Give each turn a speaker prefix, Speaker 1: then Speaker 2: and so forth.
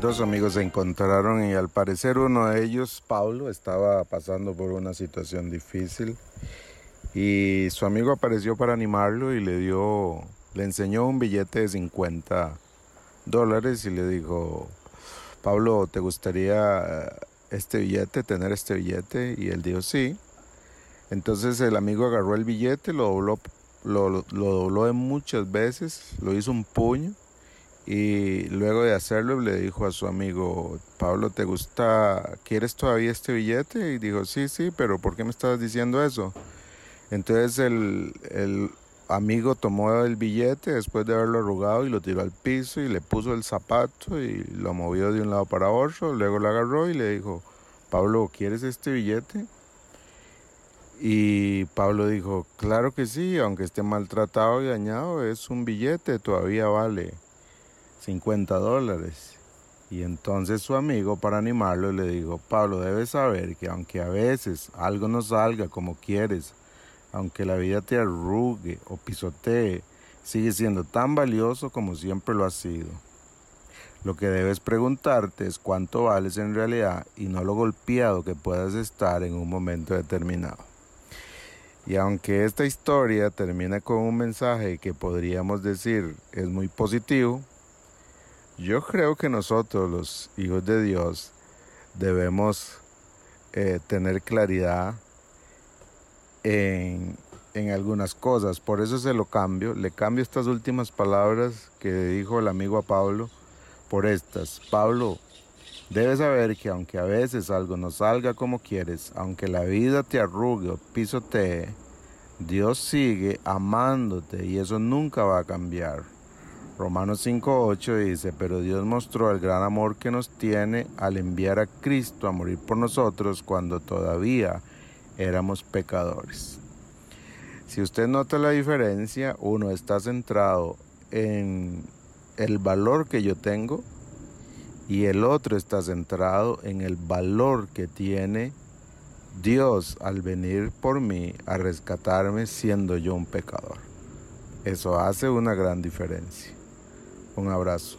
Speaker 1: Dos amigos se encontraron y al parecer uno de ellos, Pablo, estaba pasando por una situación difícil y su amigo apareció para animarlo y le dio, le enseñó un billete de 50 dólares y le dijo, Pablo, ¿te gustaría este billete, tener este billete? Y él dijo, sí. Entonces el amigo agarró el billete, lo dobló, lo, dobló muchas veces, lo hizo un puño y luego de hacerlo le dijo a su amigo, Pablo, ¿te gusta, quieres todavía este billete? Y dijo, sí, sí, pero ¿por qué me estabas diciendo eso? Entonces el, el amigo tomó el billete después de haberlo arrugado y lo tiró al piso y le puso el zapato y lo movió de un lado para otro, luego lo agarró y le dijo, Pablo, ¿quieres este billete? Y Pablo dijo, claro que sí, aunque esté maltratado y dañado, es un billete, todavía vale 50 dólares. Y entonces su amigo, para animarlo, le dijo, Pablo, debes saber que aunque a veces algo no salga como quieres, aunque la vida te arrugue o pisotee, sigue siendo tan valioso como siempre lo ha sido. Lo que debes preguntarte es cuánto vales en realidad y no lo golpeado que puedas estar en un momento determinado. Y aunque esta historia termina con un mensaje que podríamos decir es muy positivo, yo creo que nosotros los hijos de Dios debemos eh, tener claridad en, en algunas cosas. Por eso se lo cambio. Le cambio estas últimas palabras que dijo el amigo a Pablo por estas. Pablo, debes saber que aunque a veces algo no salga como quieres, aunque la vida te arrugue o pisotee, Dios sigue amándote y eso nunca va a cambiar. Romanos 5.8 dice, pero Dios mostró el gran amor que nos tiene al enviar a Cristo a morir por nosotros cuando todavía éramos pecadores. Si usted nota la diferencia, uno está centrado en el valor que yo tengo y el otro está centrado en el valor que tiene Dios al venir por mí a rescatarme siendo yo un pecador. Eso hace una gran diferencia. Un abrazo.